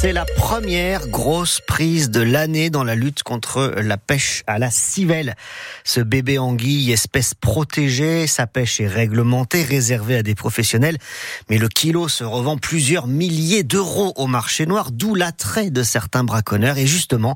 C'est la première grosse prise de l'année dans la lutte contre la pêche à la civelle. Ce bébé anguille, espèce protégée, sa pêche est réglementée, réservée à des professionnels, mais le kilo se revend plusieurs milliers d'euros au marché noir, d'où l'attrait de certains braconneurs. Et justement,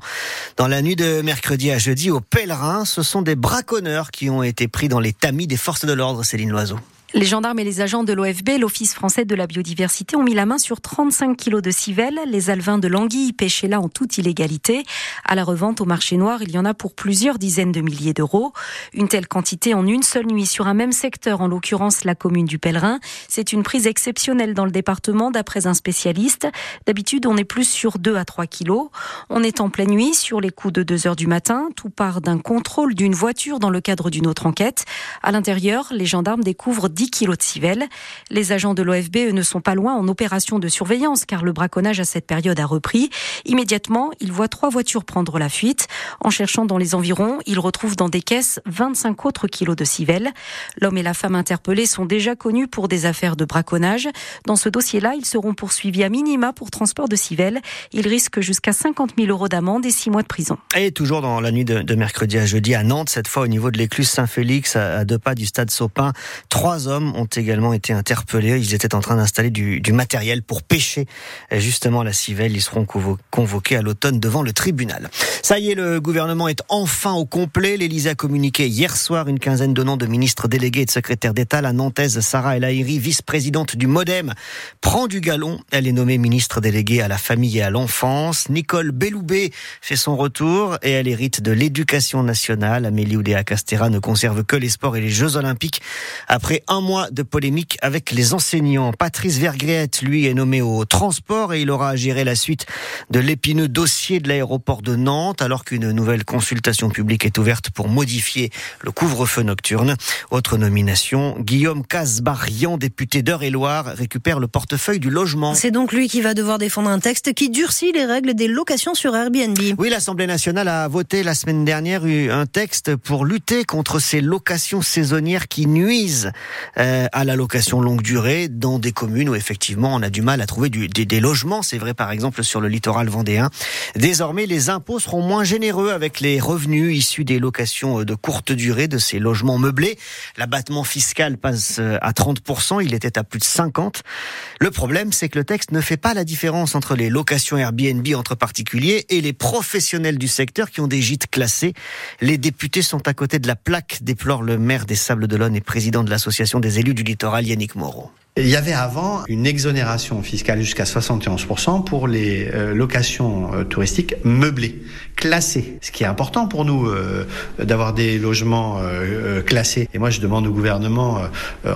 dans la nuit de mercredi à jeudi, au Pèlerin, ce sont des braconneurs qui ont été pris dans les tamis des forces de l'ordre, Céline Loiseau. Les gendarmes et les agents de l'OFB, l'Office français de la biodiversité, ont mis la main sur 35 kilos de civelles. Les alevins de l'anguille pêchés là en toute illégalité. À la revente au marché noir, il y en a pour plusieurs dizaines de milliers d'euros. Une telle quantité en une seule nuit sur un même secteur, en l'occurrence la commune du Pèlerin, c'est une prise exceptionnelle dans le département d'après un spécialiste. D'habitude, on est plus sur 2 à 3 kilos. On est en pleine nuit sur les coups de 2 heures du matin. Tout part d'un contrôle d'une voiture dans le cadre d'une autre enquête. À l'intérieur, les gendarmes découvrent 10 kilos de civelles. Les agents de l'OFB ne sont pas loin en opération de surveillance car le braconnage à cette période a repris. Immédiatement, ils voient trois voitures prendre la fuite. En cherchant dans les environs, ils retrouvent dans des caisses 25 autres kilos de civelles. L'homme et la femme interpellés sont déjà connus pour des affaires de braconnage. Dans ce dossier-là, ils seront poursuivis à minima pour transport de civelles. Ils risquent jusqu'à 50 000 euros d'amende et 6 mois de prison. Et toujours dans la nuit de, mercredi à jeudi à Nantes, cette fois au niveau de l'écluse Saint-Félix, à deux pas du stade Sopin, trois hommes hommes ont également été interpellés. Ils étaient en train d'installer du, matériel pour pêcher justement la civelle. Ils seront convoqués à l'automne devant le tribunal. Ça y est, le gouvernement est enfin au complet. L'Élysée a communiqué hier soir une quinzaine de noms de ministres délégués et de secrétaires d'État. La nantaise Sarah El Haïry, vice-présidente du MoDem, prend du galon. Elle est nommée ministre déléguée à la famille et à l'enfance. Nicole Belloubet fait son retour et elle hérite de l'éducation nationale. Amélie Oudéa-Castera ne conserve que les sports et les Jeux Olympiques après un mois de polémique avec les enseignants. Patrice Vergriette, lui, est nommé au transport et il aura à gérer la suite de l'épineux dossier de l'aéroport de Nantes, alors qu'une nouvelle consultation publique est ouverte pour modifier le couvre-feu nocturne. Autre nomination, Guillaume Casbarian, député d'Eure-et-Loire, récupère le portefeuille du logement. C'est donc lui qui va devoir défendre un texte qui durcit les règles des locations sur Airbnb. Oui, l'Assemblée nationale a voté la semaine dernière un texte pour lutter contre ces locations saisonnières qui nuisent à la location longue durée dans des communes où effectivement on a du mal à trouver du, des, des, logements. C'est vrai par exemple sur le littoral vendéen. Désormais, les impôts seront moins généreux avec les revenus issus des locations euh, de courte durée de ces logements meublés. L'abattement fiscal passe euh, à 30%, il était à plus de 50%. Le problème, c'est que le texte ne fait pas la différence entre les locations Airbnb entre particuliers et les professionnels du secteur qui ont des gîtes classés. Les députés sont à côté de la plaque, déplore le maire des Sables d'Olonne et président de l'association des élus du littoral, Yannick Moreau. Il y avait avant une exonération fiscale jusqu'à 71% pour les euh, locations euh, touristiques meublées, classées. Ce qui est important pour nous euh, d'avoir des logements classés. Et moi, je demande au gouvernement,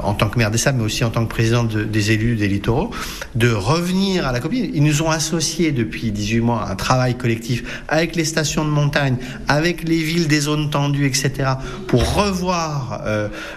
en tant que maire des Sables, mais aussi en tant que président des élus des littoraux, de revenir à la copie. Ils nous ont associés depuis 18 mois à un travail collectif avec les stations de montagne, avec les villes des zones tendues, etc., pour revoir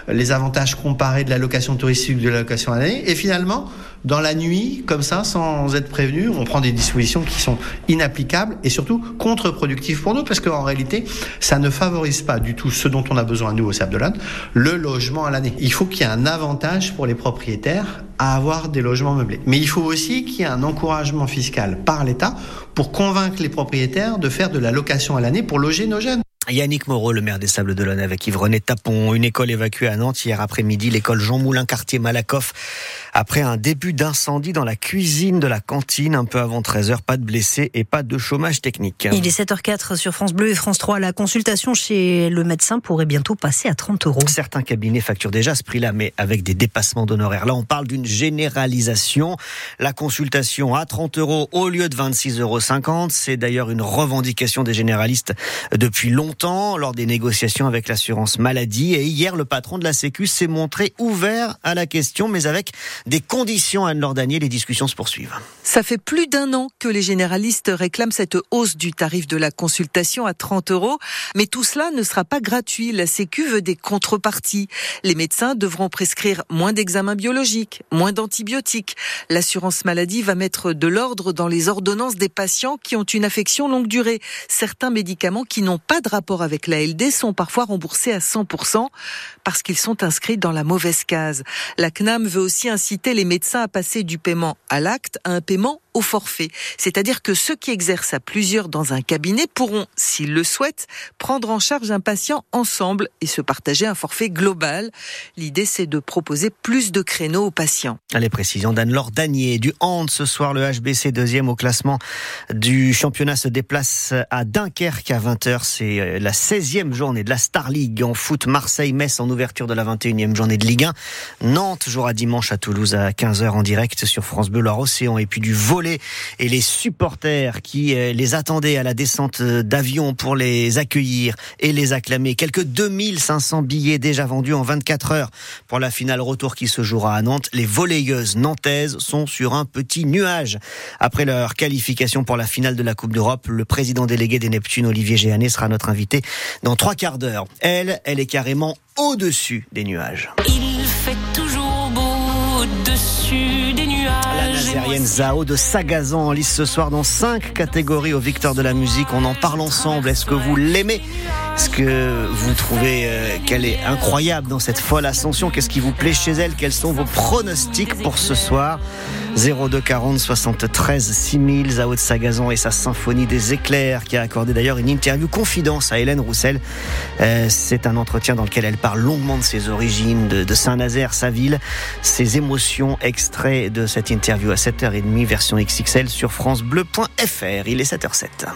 les avantages comparés de la location touristique de la location et finalement, dans la nuit, comme ça, sans être prévenu, on prend des dispositions qui sont inapplicables et surtout contre-productives pour nous, parce qu'en réalité, ça ne favorise pas du tout ce dont on a besoin, nous, au Sable de le logement à l'année. Il faut qu'il y ait un avantage pour les propriétaires à avoir des logements meublés. Mais il faut aussi qu'il y ait un encouragement fiscal par l'État pour convaincre les propriétaires de faire de la location à l'année pour loger nos jeunes. Yannick Moreau, le maire des Sables d'Olonne, avec Yves René Tapon. Une école évacuée à Nantes hier après-midi, l'école Jean Moulin, quartier Malakoff. Après un début d'incendie dans la cuisine de la cantine, un peu avant 13h, pas de blessés et pas de chômage technique. Il est 7h04 sur France Bleu et France 3. La consultation chez le médecin pourrait bientôt passer à 30 euros. Certains cabinets facturent déjà ce prix-là, mais avec des dépassements d'honoraires. Là, on parle d'une généralisation. La consultation à 30 euros au lieu de 26,50 euros. C'est d'ailleurs une revendication des généralistes depuis longtemps lors des négociations avec l'assurance maladie. Et hier, le patron de la Sécu s'est montré ouvert à la question, mais avec des conditions. Anne-Laure les discussions se poursuivent. Ça fait plus d'un an que les généralistes réclament cette hausse du tarif de la consultation à 30 euros. Mais tout cela ne sera pas gratuit. La Sécu veut des contreparties. Les médecins devront prescrire moins d'examens biologiques, moins d'antibiotiques. L'assurance maladie va mettre de l'ordre dans les ordonnances des patients qui ont une affection longue durée. Certains médicaments qui n'ont pas de rapport avec la LD sont parfois remboursés à 100% parce qu'ils sont inscrits dans la mauvaise case. La CNAM veut aussi inciter les médecins à passer du paiement à l'acte à un paiement au forfait. C'est-à-dire que ceux qui exercent à plusieurs dans un cabinet pourront, s'ils le souhaitent, prendre en charge un patient ensemble et se partager un forfait global. L'idée, c'est de proposer plus de créneaux aux patients. Les précisions d'Anne-Laure Danier du hand ce soir, le HBC deuxième au classement du championnat se déplace à Dunkerque à 20h. C'est euh, la 16e journée de la Star League en foot. Marseille-Metz en ouverture de la 21e journée de Ligue 1. Nantes jouera dimanche à Toulouse à 15h en direct sur France Bleu Loire Océan. Et puis du et les supporters qui euh, les attendaient à la descente d'avion pour les accueillir et les acclamer. Quelques 2500 billets déjà vendus en 24 heures pour la finale retour qui se jouera à Nantes. Les volleyeuses nantaises sont sur un petit nuage. Après leur qualification pour la finale de la Coupe d'Europe, le président délégué des Neptunes, Olivier Géanet, sera notre invité dans trois quarts d'heure. Elle, elle est carrément au-dessus des nuages. Au-dessus des nuages. La nazérienne Zao de Sagazan en lice ce soir dans cinq catégories aux victoires de la musique. On en parle ensemble. Est-ce que vous l'aimez? Est-ce que vous trouvez euh, qu'elle est incroyable dans cette folle ascension? Qu'est-ce qui vous plaît chez elle? Quels sont vos pronostics pour ce soir? 02 40 73 6000 Zao de Sagazan et sa symphonie des éclairs qui a accordé d'ailleurs une interview confidence à Hélène Roussel. Euh, c'est un entretien dans lequel elle parle longuement de ses origines, de, de Saint-Nazaire, sa ville, ses émotions, extraits de cette interview à 7h30 version XXL sur francebleu.fr. Il est 7h07.